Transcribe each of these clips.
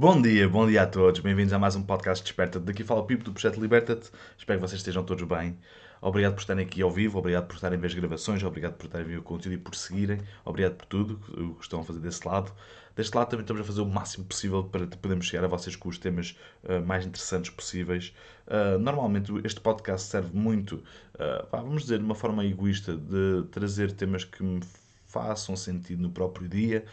Bom dia, bom dia a todos. Bem-vindos a mais um podcast Desperta-te. Daqui fala o Pipo do Projeto Liberta-te. Espero que vocês estejam todos bem. Obrigado por estarem aqui ao vivo, obrigado por estarem a ver as gravações, obrigado por estarem a ver o conteúdo e por seguirem. Obrigado por tudo o que estão a fazer desse lado. Deste lado também estamos a fazer o máximo possível para podermos chegar a vocês com os temas uh, mais interessantes possíveis. Uh, normalmente este podcast serve muito, uh, vamos dizer, de uma forma egoísta, de trazer temas que me façam sentido no próprio dia,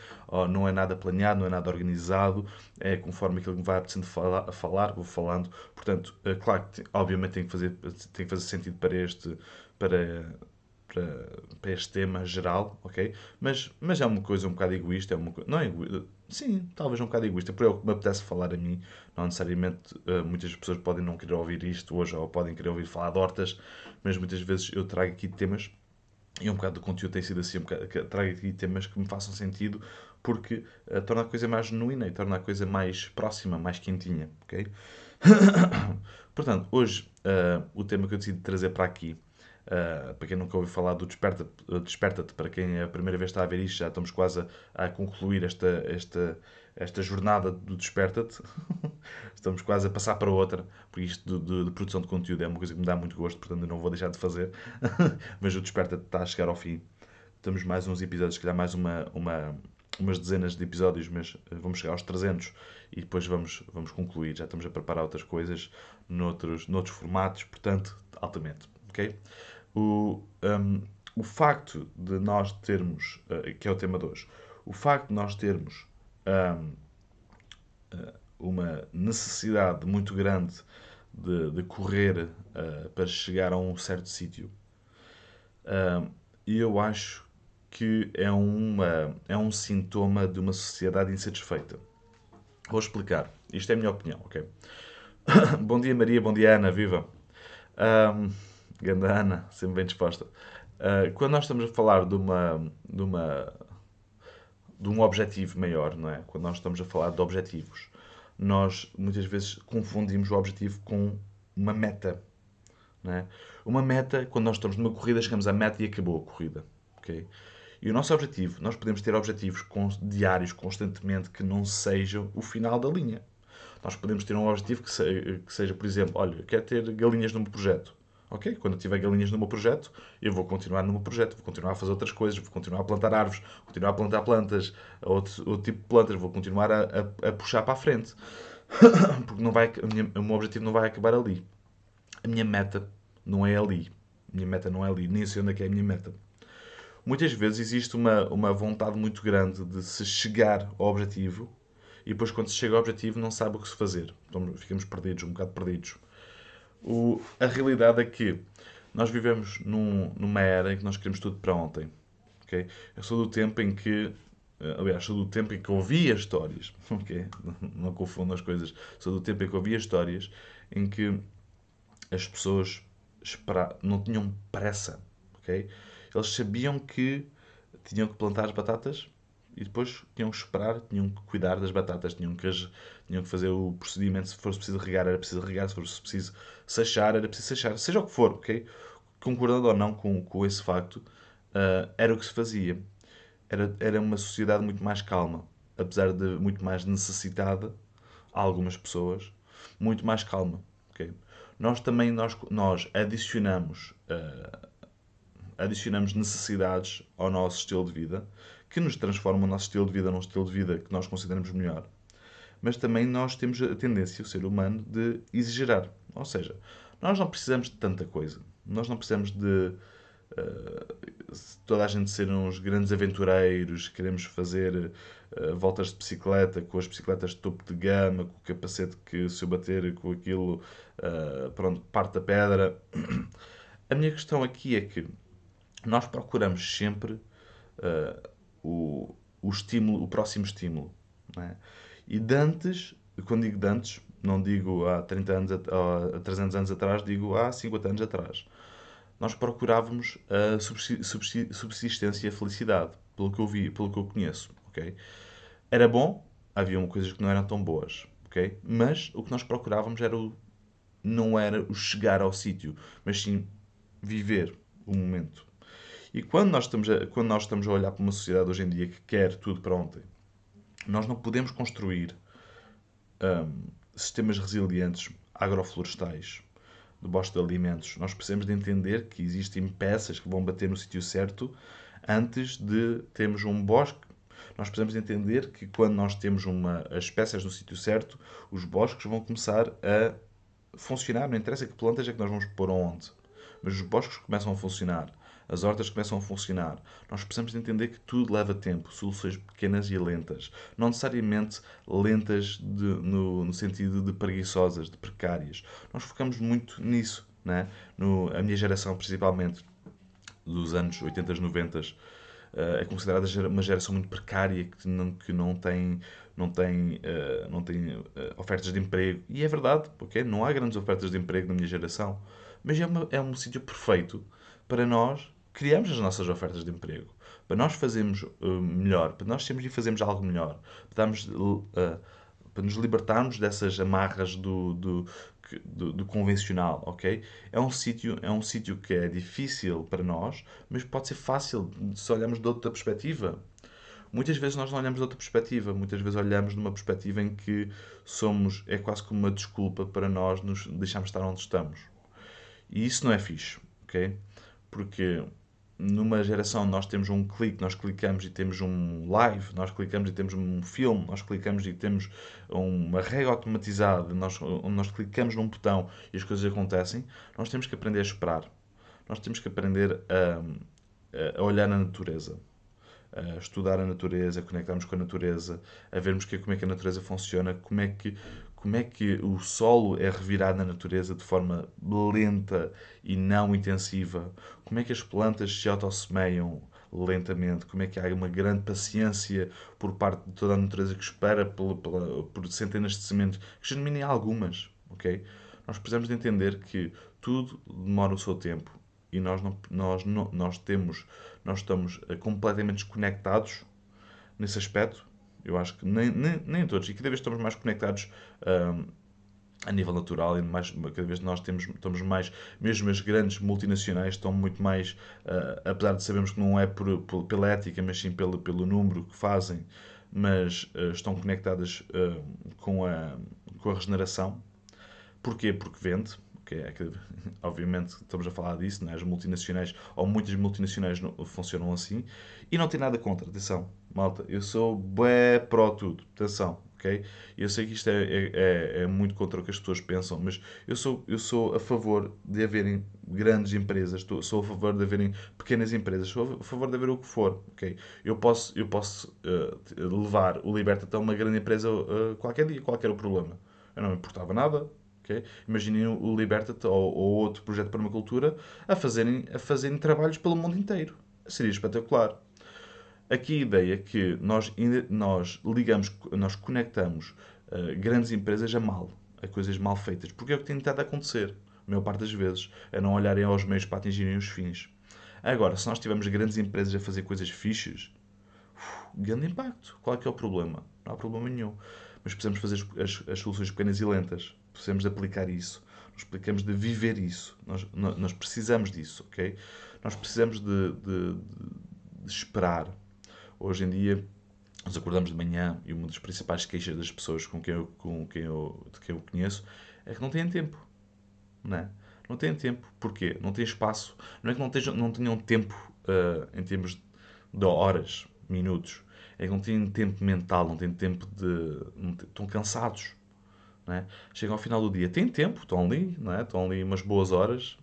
não é nada planeado, não é nada organizado, é conforme aquilo que me vai apetecendo falar, falar vou falando. Portanto, é claro que obviamente tem que fazer, tem que fazer sentido para este, para, para, para este tema geral, ok? Mas, mas é uma coisa um bocado egoísta, é uma não é egoísta, sim, talvez um bocado egoísta, por é o que me apetece falar a mim, não necessariamente uh, muitas pessoas podem não querer ouvir isto hoje ou podem querer ouvir falar de hortas, mas muitas vezes eu trago aqui temas e um bocado do conteúdo tem sido assim, um bocado, trago aqui temas que me façam sentido, porque uh, torna a coisa mais genuína e torna a coisa mais próxima, mais quentinha, ok? Portanto, hoje uh, o tema que eu decidi trazer para aqui, uh, para quem nunca ouviu falar do Desperta-te, Desperta para quem é a primeira vez está a ver isto, já estamos quase a, a concluir esta, esta, esta jornada do Desperta-te. Estamos quase a passar para outra, porque isto de, de, de, produção de conteúdo é uma coisa que me dá muito gosto, portanto eu não vou deixar de fazer. Mas o Desperta-te está a chegar ao fim. Temos mais uns episódios, se calhar mais uma, uma, umas dezenas de episódios, mas eh, vamos chegar aos 300 e depois vamos, vamos concluir. Já estamos a preparar outras coisas noutros, noutros formatos, portanto, altamente. ok O, um, o facto de nós termos, uh, que é o tema de hoje, o facto de nós termos eh, uma necessidade muito grande de, de correr uh, para chegar a um certo sítio. E eu acho que é, uma, é um sintoma de uma sociedade insatisfeita. Vou explicar. Isto é a minha opinião, ok? bom dia, Maria. Bom dia, Ana. Viva. Um, Ganda Ana, sempre bem disposta. Uh, quando nós estamos a falar de uma, de uma de um objetivo maior, não é? Quando nós estamos a falar de objetivos, nós muitas vezes confundimos o objetivo com uma meta, não é? Uma meta, quando nós estamos numa corrida, chegamos à meta e acabou a corrida, ok? E o nosso objetivo, nós podemos ter objetivos diários constantemente que não sejam o final da linha. Nós podemos ter um objetivo que seja, por exemplo, olha, eu quero ter galinhas no meu projeto. Ok? Quando eu tiver galinhas no meu projeto, eu vou continuar no meu projeto, vou continuar a fazer outras coisas, vou continuar a plantar árvores, vou continuar a plantar plantas, outro, outro tipo de plantas, vou continuar a, a, a puxar para a frente. Porque não vai, minha, o meu objetivo não vai acabar ali. A minha meta não é ali. A minha meta não é ali. Nem sei onde é que é a minha meta. Muitas vezes existe uma, uma vontade muito grande de se chegar ao objetivo e depois, quando se chega ao objetivo, não sabe o que se fazer. Então, ficamos perdidos, um bocado perdidos. O, a realidade é que nós vivemos num, numa era em que nós queremos tudo para ontem. Okay? Eu sou do tempo em que. Eh, aliás, sou do tempo em que ouvia histórias. Okay? Não confundo as coisas. Sou do tempo em que ouvia histórias em que as pessoas espera, não tinham pressa. Okay? Eles sabiam que tinham que plantar as batatas e depois tinham que esperar, tinham que cuidar das batatas, tinham que, tinham que fazer o procedimento. Se fosse preciso regar, era preciso regar. Se fosse preciso sachar, era preciso sachar. Seja o que for, ok? Concordando ou não com, com esse facto, uh, era o que se fazia. Era, era uma sociedade muito mais calma, apesar de muito mais necessitada, algumas pessoas, muito mais calma, ok? Nós também nós, nós adicionamos uh, adicionamos necessidades ao nosso estilo de vida que nos transforma o nosso estilo de vida num estilo de vida que nós consideramos melhor. Mas também nós temos a tendência, o ser humano, de exagerar. Ou seja, nós não precisamos de tanta coisa. Nós não precisamos de uh, toda a gente ser uns grandes aventureiros, queremos fazer uh, voltas de bicicleta com as bicicletas de topo de gama, com o capacete que se eu bater com aquilo, uh, pronto, parte a pedra. A minha questão aqui é que nós procuramos sempre uh, o, o estímulo, o próximo estímulo. É? E Dantes, quando digo Dantes, não digo há 30 anos, há 300 anos atrás, digo há 50 anos atrás. Nós procurávamos a subsistência e a felicidade, pelo que eu vi, pelo que eu conheço. Okay? Era bom, havia coisas que não eram tão boas, okay? mas o que nós procurávamos era o, não era o chegar ao sítio, mas sim viver o momento. E quando nós, estamos a, quando nós estamos a olhar para uma sociedade hoje em dia que quer tudo para ontem, nós não podemos construir um, sistemas resilientes agroflorestais, de bosque de alimentos, nós precisamos de entender que existem peças que vão bater no sítio certo antes de termos um bosque. Nós precisamos de entender que quando nós temos uma, as peças no sítio certo, os bosques vão começar a funcionar. Não interessa que plantas é que nós vamos pôr onde, mas os bosques começam a funcionar as hortas começam a funcionar. Nós precisamos de entender que tudo leva tempo, soluções pequenas e lentas. Não necessariamente lentas de, no, no, sentido de preguiçosas, de precárias. Nós focamos muito nisso, né? no, a minha geração principalmente, dos anos 80, 90, é considerada uma geração muito precária, que não, que não tem, não tem, uh, não tem uh, ofertas de emprego. E é verdade, porque não há grandes ofertas de emprego na minha geração. Mas é, uma, é um sítio perfeito para nós criamos as nossas ofertas de emprego, para nós fazermos uh, melhor, para nós sermos e fazermos algo melhor, para, darmos, uh, para nos libertarmos dessas amarras do, do, do, do convencional, ok? É um sítio é um sítio que é difícil para nós, mas pode ser fácil se olharmos de outra perspectiva. Muitas vezes nós não olhamos de outra perspectiva, muitas vezes olhamos de uma perspectiva em que somos, é quase como uma desculpa para nós nos deixarmos estar onde estamos. E isso não é fixe, ok? Porque numa geração nós temos um clique, nós clicamos e temos um live, nós clicamos e temos um filme, nós clicamos e temos uma regra automatizada, nós, onde nós clicamos num botão e as coisas acontecem, nós temos que aprender a esperar. Nós temos que aprender a, a olhar na natureza, a estudar a natureza, a conectarmos com a natureza, a vermos que, como é que a natureza funciona, como é que como é que o solo é revirado na natureza de forma lenta e não intensiva, como é que as plantas se autossemeiam lentamente, como é que há uma grande paciência por parte de toda a natureza que espera por, por, por centenas de sementes, que germinem algumas, ok? Nós precisamos de entender que tudo demora o seu tempo e nós, não, nós, não, nós temos, nós estamos eh, completamente desconectados nesse aspecto eu acho que nem, nem, nem todos, e cada vez estamos mais conectados um, a nível natural, e mais, cada vez nós temos, estamos mais, mesmo as grandes multinacionais estão muito mais, uh, apesar de sabermos que não é por, por, pela ética, mas sim pelo, pelo número que fazem, mas uh, estão conectadas uh, com, a, com a regeneração. Porquê? Porque vende, okay? é que, obviamente estamos a falar disso, né? as multinacionais, ou muitas multinacionais funcionam assim, e não tem nada contra, atenção, malta, eu sou bué pró tudo, atenção, ok? Eu sei que isto é, é, é, é, muito contra o que as pessoas pensam, mas eu sou, eu sou a favor de haverem grandes empresas, estou, sou a favor de haverem pequenas empresas, sou a favor de haver o que for, ok? Eu posso, eu posso uh, levar o Liberta até uma grande empresa uh, qualquer dia, qualquer o problema. Eu não me importava nada, Okay? Imaginem o Liberta ou, ou, outro projeto de permacultura a fazerem, a fazerem trabalhos pelo mundo inteiro. Seria espetacular. Aqui a ideia é que nós, nós ligamos, nós conectamos uh, grandes empresas a mal, a coisas mal feitas, porque é o que tem tentado acontecer, a maior parte das vezes, a não olharem aos meios para atingirem os fins. Agora, se nós tivermos grandes empresas a fazer coisas fixas, grande impacto. Qual é que é o problema? Não há problema nenhum. Mas precisamos fazer as, as soluções pequenas e lentas. Precisamos de aplicar isso. Nós precisamos de viver isso. Nós, nós precisamos disso, ok? Nós precisamos de, de, de esperar Hoje em dia, nos acordamos de manhã e uma das principais queixas das pessoas com quem eu, com quem eu, de quem eu conheço é que não têm tempo. Não é? Não têm tempo. Porquê? Não têm espaço. Não é que não, tenham, não tenham tempo uh, em termos de horas, minutos. É que não têm tempo mental, não têm tempo de. estão cansados. Não é? Chegam ao final do dia, têm tempo, estão ali, é? estão ali umas boas horas,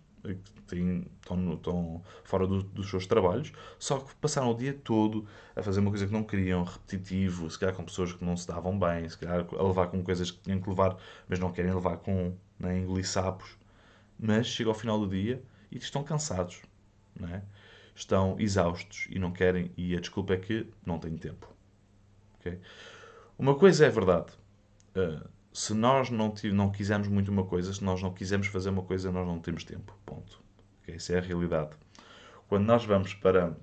têm, estão, estão fora do, dos seus trabalhos, só que passaram o dia todo a fazer uma coisa que não queriam, repetitivo, se calhar com pessoas que não se davam bem, se calhar a levar com coisas que tinham que levar, mas não querem levar com né, engolir sapos. Mas chega ao final do dia e estão cansados, né? estão exaustos e não querem, e a desculpa é que não têm tempo. Okay? Uma coisa é verdade. Uh, se nós não, não quisermos muito uma coisa, se nós não quisermos fazer uma coisa, nós não temos tempo. Ponto. Okay? É a realidade. Quando nós vamos para.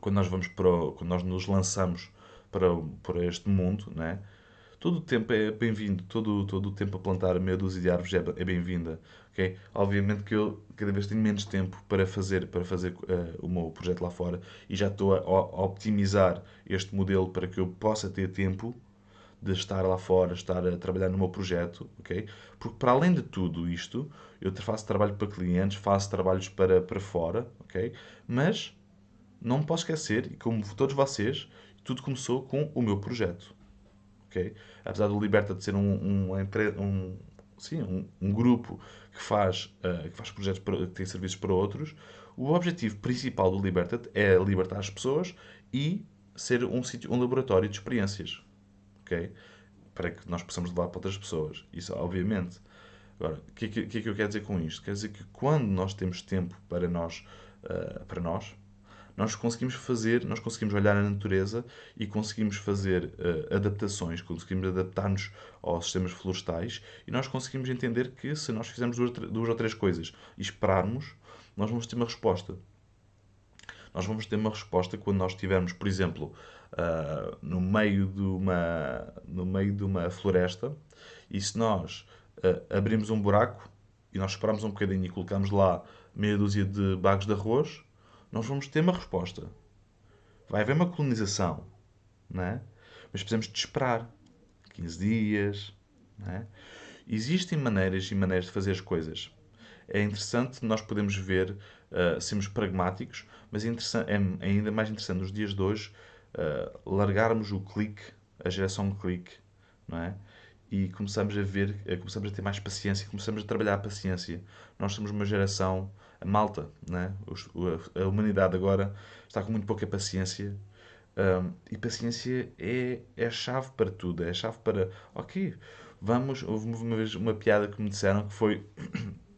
Quando nós vamos para. Quando nós nos lançamos para, para este mundo, né? todo o tempo é bem-vindo. Todo, todo o tempo a plantar meia dúzia de árvores é, é bem-vinda. Okay? Obviamente que eu cada vez tenho menos tempo para fazer, para fazer uh, o meu projeto lá fora e já estou a, a optimizar este modelo para que eu possa ter tempo de estar lá fora, estar a trabalhar no meu projeto, ok? Porque para além de tudo isto, eu faço trabalho para clientes, faço trabalhos para, para fora, ok? Mas não me posso esquecer, e como todos vocês, tudo começou com o meu projeto, ok? Apesar do Liberta de ser um, um, um, sim, um, um grupo que faz, uh, que faz projetos, para, que tem serviços para outros, o objetivo principal do Liberta é libertar as pessoas e ser um, sítio, um laboratório de experiências, ok? Para que nós possamos levar para outras pessoas. Isso, obviamente. Agora, o que, que, que, é que eu quero dizer com isto? Quer dizer que quando nós temos tempo para nós, uh, para nós, nós conseguimos fazer, nós conseguimos olhar a natureza e conseguimos fazer uh, adaptações, conseguimos adaptar-nos aos sistemas florestais e nós conseguimos entender que se nós fizermos duas, duas ou três coisas e esperarmos, nós vamos ter uma resposta. Nós vamos ter uma resposta quando nós estivermos, por exemplo, uh, no, meio de uma, no meio de uma floresta e se nós uh, abrimos um buraco e nós esperamos um bocadinho e colocamos lá meia dúzia de bagos de arroz, nós vamos ter uma resposta. Vai haver uma colonização, não é? Mas precisamos de esperar 15 dias, não é? Existem maneiras e maneiras de fazer as coisas. É interessante nós podemos ver, uh, sermos pragmáticos, mas é, é, ainda mais interessante nos dias de hoje uh, largarmos o clique, a geração clique, não é? E começamos a ver, uh, começamos a ter mais paciência, começamos a trabalhar a paciência. Nós somos uma geração, a malta, não é? a humanidade agora está com muito pouca paciência um, e paciência é, é a chave para tudo, é a chave para, ok, vamos, houve uma vez uma piada que me disseram que foi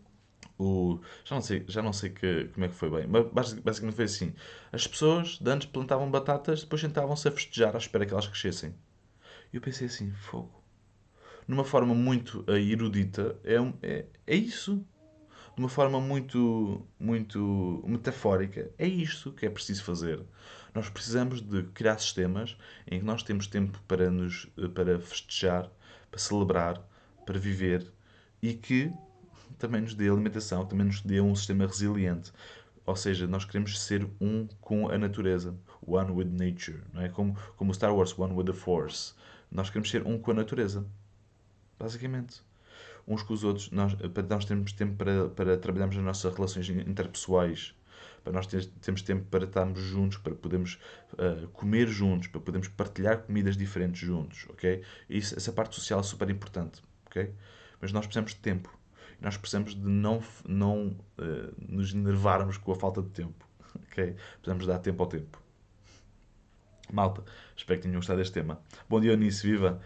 o, já não sei, já não sei que, como é que foi bem, mas basicamente foi assim: as pessoas de antes plantavam batatas, depois sentavam-se a festejar à espera que elas crescessem. E eu pensei assim: fogo. Numa forma muito uh, erudita, é, é, é isso. De uma forma muito, muito metafórica, é isto que é preciso fazer. Nós precisamos de criar sistemas em que nós temos tempo para nos eh, para festejar, para celebrar, para viver e que também nos dê alimentação, também nos dê um sistema resiliente. Ou seja, nós queremos ser um com a natureza. One with nature. Não é? como, como Star Wars, One with the Force. Nós queremos ser um com a natureza. Basicamente. Uns com os outros. Nós, para nós termos tempo para, para trabalharmos nas nossas relações interpessoais. Para nós ter, termos tempo para estarmos juntos, para podermos uh, comer juntos, para podermos partilhar comidas diferentes juntos. Ok? Isso, essa parte social é super importante. Ok? Mas nós precisamos de tempo nós precisamos de não, não uh, nos enervarmos com a falta de tempo. Okay? Precisamos dar tempo ao tempo. Malta, espero que tenham gostado deste tema. Bom dia, Eunice, viva!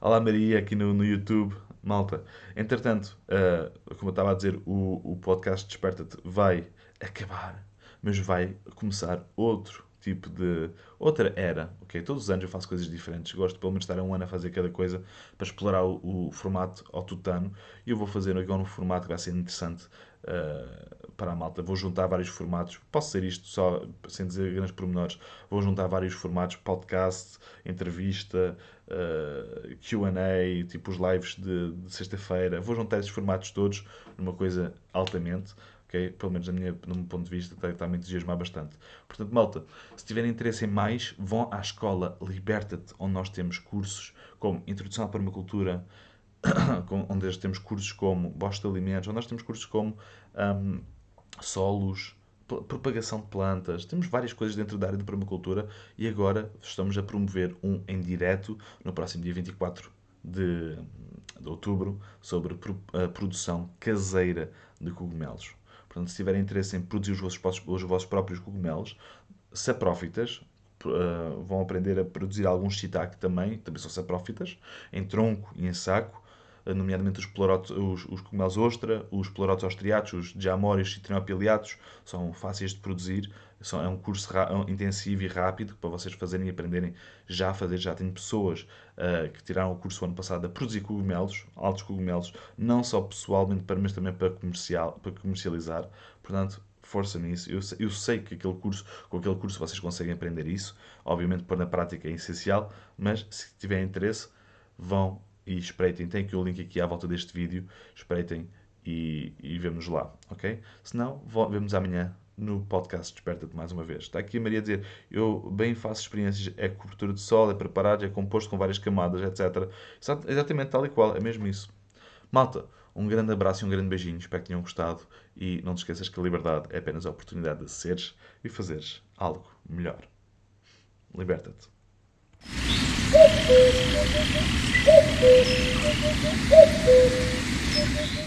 Olá, Maria, aqui no, no YouTube. Malta, entretanto, uh, como eu estava a dizer, o, o podcast Desperta-te vai acabar, mas vai começar outro tipo de outra era, ok? Todos os anos eu faço coisas diferentes, gosto pelo menos de estar um ano a fazer cada coisa para explorar o, o formato ao tutano e eu vou fazer agora um formato que vai ser interessante uh, para a malta. Vou juntar vários formatos, posso ser isto só sem dizer grandes pormenores, vou juntar vários formatos, podcast, entrevista, uh, Q&A, tipo os lives de, de sexta-feira, vou juntar esses formatos todos numa coisa altamente Okay? Pelo menos minha, no meu ponto de vista, está, está a entusiasmar bastante. Portanto, malta, se tiverem interesse em mais, vão à escola Liberta-te, onde nós temos cursos como Introdução à Permacultura, onde temos cursos como Bosta de Alimentos, onde nós temos cursos como um, solos, propagação de plantas, temos várias coisas dentro da área de permacultura e agora estamos a promover um em direto no próximo dia 24 de, de outubro sobre a produção caseira de cogumelos. Portanto, se tiverem interesse em produzir os vossos, os vossos próprios cogumelos, saprófitas, uh, vão aprender a produzir alguns shiitake também, também são saprófitas, em tronco e em saco, nomeadamente os, os, os cogumelos ostra, os pleurotos austriatos, os diamórios citrinopileatos, são fáceis de produzir, é um curso intensivo e rápido para vocês fazerem e aprenderem já a fazer. Já tenho pessoas uh, que tiraram o curso ano passado a produzir cogumelos, altos cogumelos, não só pessoalmente, mas também para, comercial, para comercializar. Portanto, força nisso. Eu, eu sei que aquele curso, com aquele curso vocês conseguem aprender isso. Obviamente, pôr na prática é essencial, mas se tiverem interesse, vão e espreitem. Tem aqui o link aqui à volta deste vídeo. Espreitem e, e vemos lá, ok? Se não, vemos amanhã no podcast Desperta-te mais uma vez. Está aqui a Maria a dizer: Eu bem faço experiências, é cobertura de sol, é preparado, é composto com várias camadas, etc. Exatamente tal e qual, é mesmo isso. Malta, um grande abraço e um grande beijinho. Espero que tenham gostado. E não te esqueças que a liberdade é apenas a oportunidade de seres e fazeres algo melhor. Liberta-te. Thank you.